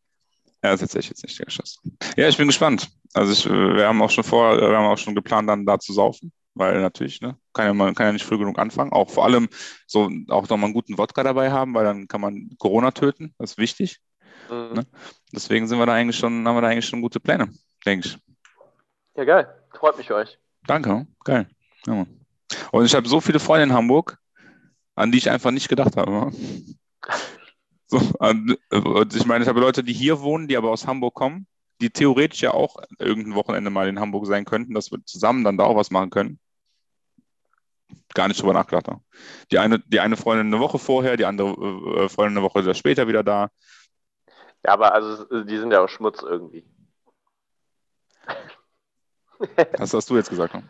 ja, das erzähle ich jetzt nicht, geschossen. Ja, ich bin gespannt. Also ich, wir haben auch schon vor, wir haben auch schon geplant, dann da zu saufen weil natürlich, ne, kann ja, man kann ja nicht früh genug anfangen. Auch vor allem so auch nochmal einen guten Wodka dabei haben, weil dann kann man Corona töten. Das ist wichtig. Mhm. Ne? Deswegen sind wir da eigentlich schon, haben wir da eigentlich schon gute Pläne, denke ich. Ja, geil. Freut mich für euch. Danke, geil. Ja, und ich habe so viele Freunde in Hamburg, an die ich einfach nicht gedacht habe. So, ich meine, ich habe Leute, die hier wohnen, die aber aus Hamburg kommen die theoretisch ja auch irgendein Wochenende mal in Hamburg sein könnten, dass wir zusammen dann da auch was machen können. Gar nicht drüber nachgedacht. Die eine, die eine Freundin eine Woche vorher, die andere äh, Freundin eine Woche später wieder da. Ja, aber also die sind ja auch Schmutz irgendwie. Das hast du jetzt gesagt. Ne?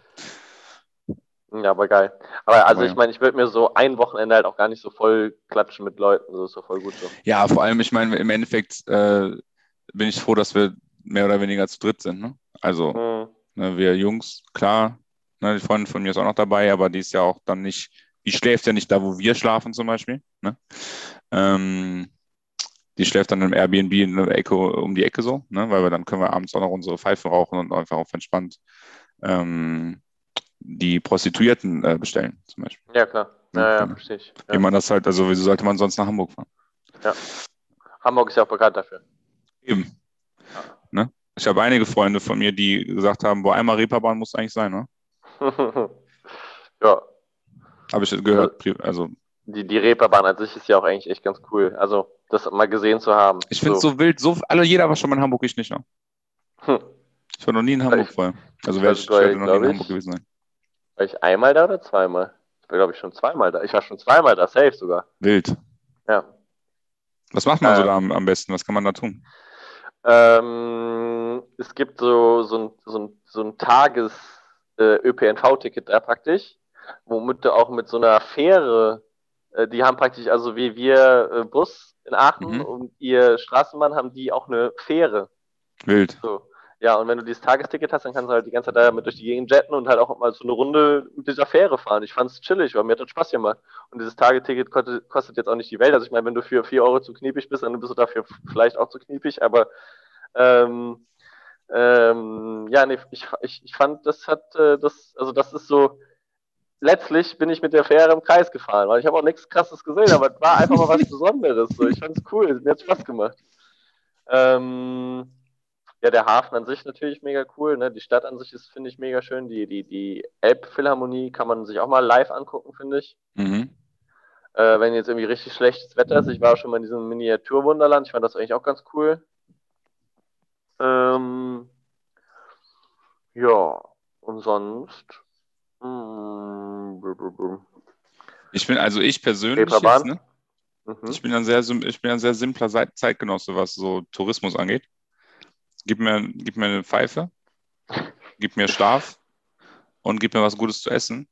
Ja, aber geil. Aber also aber ich meine, ich würde mir so ein Wochenende halt auch gar nicht so voll klatschen mit Leuten. Das ist doch voll gut so. Ja, vor allem, ich meine, im Endeffekt äh, bin ich froh, dass wir mehr oder weniger zu dritt sind. Ne? Also mhm. ne, wir Jungs, klar, ne, die Freundin von mir ist auch noch dabei, aber die ist ja auch dann nicht, die schläft ja nicht da, wo wir schlafen zum Beispiel. Ne? Ähm, Die schläft dann im Airbnb in der Ecke um die Ecke so, ne? weil wir dann können wir abends auch noch unsere Pfeife rauchen und einfach auf entspannt ähm, die Prostituierten äh, bestellen, zum Beispiel. Ja, klar. Ja, ja, genau. verstehe ich. Wie Ja. man das halt, also wieso sollte man sonst nach Hamburg fahren? Hamburg ist ja auch bekannt dafür. Eben. Ne? Ich habe einige Freunde von mir, die gesagt haben, wo einmal Reeperbahn muss eigentlich sein, ne? ja, Habe ich gehört. Also die, die Reeperbahn an sich ist ja auch eigentlich echt ganz cool. Also, das mal gesehen zu haben. ich finde es so wild, so, alle, jeder war schon mal in Hamburg, ich nicht, ne? Hm. Ich war noch nie in Hamburg Ich- vorher. Also das ich, ich werde noch nie in Hamburg gewesen sein. War ich einmal da oder zweimal? Ich war, glaube ich, schon zweimal da. Ich war schon zweimal da, safe sogar. Wild. Ja. Was macht man so Äh, da am, am besten? Was kann man da tun? Ähm, es gibt so, so ein, so ein, so ein Tages-ÖPNV-Ticket da praktisch, womit du auch mit so einer Fähre, äh, die haben praktisch, also wie wir äh, Bus in Aachen Mhm. und ihr Straßenbahn haben die auch eine Fähre. Wild. So. Ja, und wenn du dieses Tagesticket hast, dann kannst du halt die ganze Zeit damit durch die Gegend jetten und halt auch mal so eine Runde mit dieser Fähre fahren. Ich fand's chillig, weil mir hat das Spaß gemacht. Und dieses Tagesticket kostet, jetzt auch nicht die Welt. Also ich meine, wenn du für 4 Euro zu kniepig bist, dann bist du dafür vielleicht auch zu kniepig, aber ähm, ähm, ja, nee, ich, ich, ich fand, das hat, äh, das, also das ist so, letztlich bin ich mit der Fähre im Kreis gefahren, weil ich habe auch nichts krasses gesehen, aber es war einfach mal was Besonderes. So. Ich fand's cool, mir hat Spaß gemacht. Ähm, ja, der Hafen an sich natürlich mega cool. Ne? Die Stadt an sich ist, finde ich, mega schön. Die, die, die Elbphilharmonie kann man sich auch mal live angucken, finde ich. Mhm. Äh, wenn jetzt irgendwie richtig schlechtes Wetter ist. Ich war auch schon mal in diesem Miniaturwunderland. Ich fand das eigentlich auch ganz cool. Ähm, ja, und sonst. mm. Ich bin, also ich persönlich jetzt, ne? Mhm. Ich bin ein sehr, ich bin ein sehr simpler Zeitgenosse, was so Tourismus angeht. Gib mir, gib mir eine Pfeife, gib mir Schlaf und gib mir was Gutes zu essen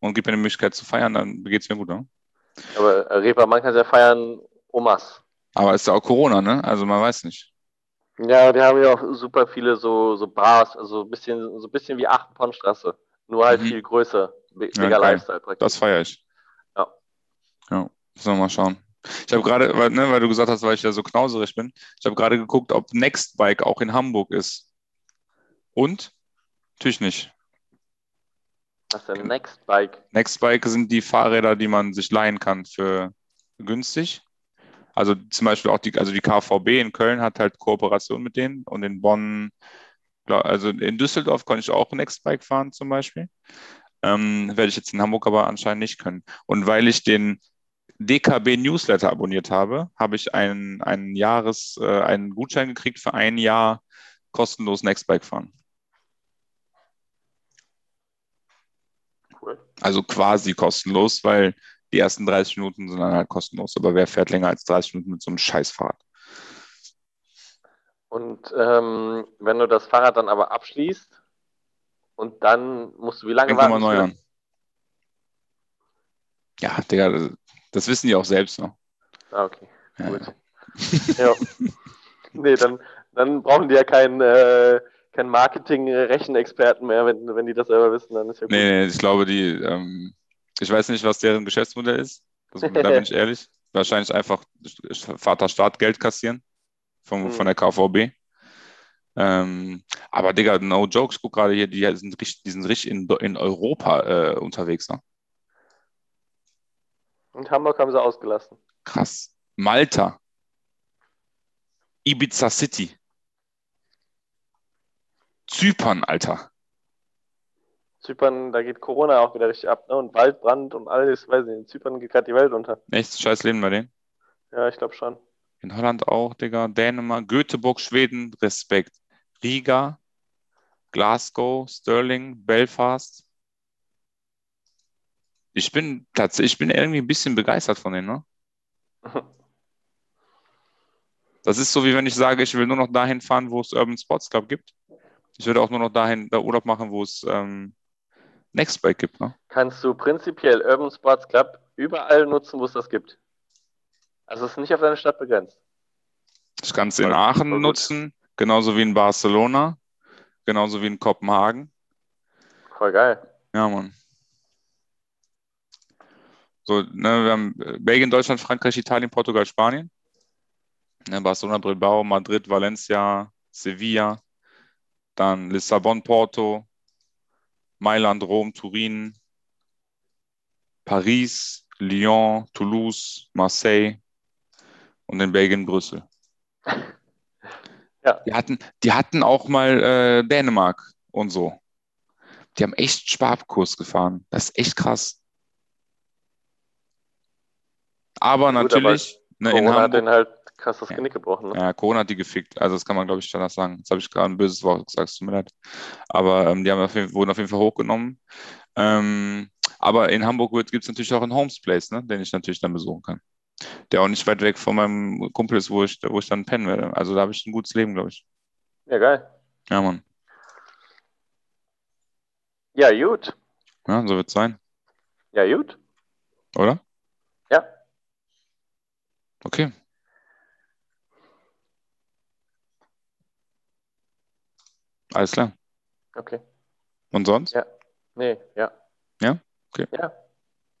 und gib mir eine Möglichkeit zu feiern, dann geht's mir gut, ne? Aber äh, Reeperbahn kann ja feiern Omas. Aber ist ja auch Corona, ne? Also man weiß nicht. Ja, die haben ja auch super viele so, so Bars, also ein bisschen, so ein bisschen wie Aachen-Ponnstraße. Nur halt Mhm. viel größer. Ja, Mega geil. Lifestyle praktisch. Das feiere ich. Ja. Ja, müssen wir mal schauen. Ich habe gerade, weil, ne, weil du gesagt hast, weil ich ja so knauserig bin, ich habe gerade geguckt, ob Nextbike auch in Hamburg ist. Und? Natürlich nicht. Was ist denn Next Bike? Nextbike sind die Fahrräder, die man sich leihen kann für günstig. Also zum Beispiel auch die, also die KVB in Köln hat halt Kooperation mit denen und in Bonn, also in Düsseldorf konnte ich auch Nextbike fahren zum Beispiel. Ähm, werde ich jetzt in Hamburg aber anscheinend nicht können. Und weil ich den DKB Newsletter abonniert habe, habe ich einen, einen Jahres, äh, einen Gutschein gekriegt für ein Jahr kostenlos Nextbike fahren. Cool. Also quasi kostenlos, weil die ersten 30 Minuten sind dann halt kostenlos. Aber wer fährt länger als 30 Minuten mit so einem Scheißfahrrad? Und ähm, wenn du das Fahrrad dann aber abschließt und dann musst du wie lange Fängt warten? neu bis an. Ja, Digga, das, wissen die auch selbst noch. Ah, okay. Ja, Gut. Ja. nee, dann, dann brauchen die ja keinen äh, kein Marketing-Rechenexperten mehr, wenn, wenn die das selber wissen, dann ist ja gut. Nee, nee, ich glaube, die, ähm, ich weiß nicht, was deren Geschäftsmodell ist. Das, da bin ich ehrlich. Wahrscheinlich einfach Vater Staat Geld kassieren vom, Mhm. von der KVB. Ähm, aber Digga, no jokes, guck gerade hier, die sind richtig, die sind richtig in, in Europa äh, unterwegs. Ne? Und Hamburg haben sie ausgelassen. Krass. Malta. Ibiza City. Zypern, Alter. Zypern, da geht Corona auch wieder richtig ab, ne? Und Waldbrand und alles, weiß ich nicht. In Zypern geht gerade die Welt unter. Echt scheiß Leben bei denen. Ja, ich glaube schon. In Holland auch, Digga. Dänemark, Göteborg, Schweden, Respekt. Riga, Glasgow, Stirling, Belfast. Ich bin tatsächlich, ich bin irgendwie ein bisschen begeistert von denen, ne? Das ist so, wie wenn ich sage, ich will nur noch dahin fahren, wo es Urban Sports Club gibt. Ich würde auch nur noch dahin da Urlaub machen, wo es ähm, Nextbike gibt, ne? Kannst du prinzipiell Urban Sports Club überall nutzen, wo es das gibt. Also es ist nicht auf deine Stadt begrenzt. Ich kann es in Aachen nutzen, genauso wie in Barcelona, genauso wie in Kopenhagen. Voll geil. Ja, Mann. So, ne, wir haben äh, Belgien, Deutschland, Frankreich, Italien, Portugal, Spanien. Ne, Barcelona, Bilbao, Madrid, Valencia, Sevilla, dann Lissabon, Porto, Mailand, Rom, Turin, Paris, Lyon, Toulouse, Marseille und in Belgien Brüssel. Ja. Die hatten, die hatten auch mal äh, Dänemark und so. Die haben echt Sparkurs gefahren. Das ist echt krass. Aber Gut, natürlich, ne, in Corona hat Hamburg, den halt krass das. Genick gebrochen. Ne? ja, Corona hat die gefickt. Also das kann man, glaube ich, schon sagen. Jetzt habe ich gerade ein böses Wort gesagt, es tut mir leid. Aber ähm, die haben auf jeden, wurden auf jeden Fall hochgenommen. Ähm, aber in Hamburg gibt es natürlich auch einen Homes Place, ne, den ich natürlich dann besuchen kann. Der auch nicht weit weg von meinem Kumpel ist, wo ich, wo ich dann pennen werde. Also da habe ich ein gutes Leben, glaube ich. Ja, geil. Ja, Mann. Ja, gut. Ja, so wird es sein, Ja, gut. oder? Okay. Alles klar. Okay. Und sonst? Ja. Nee, ja. Ja? Okay. Ja.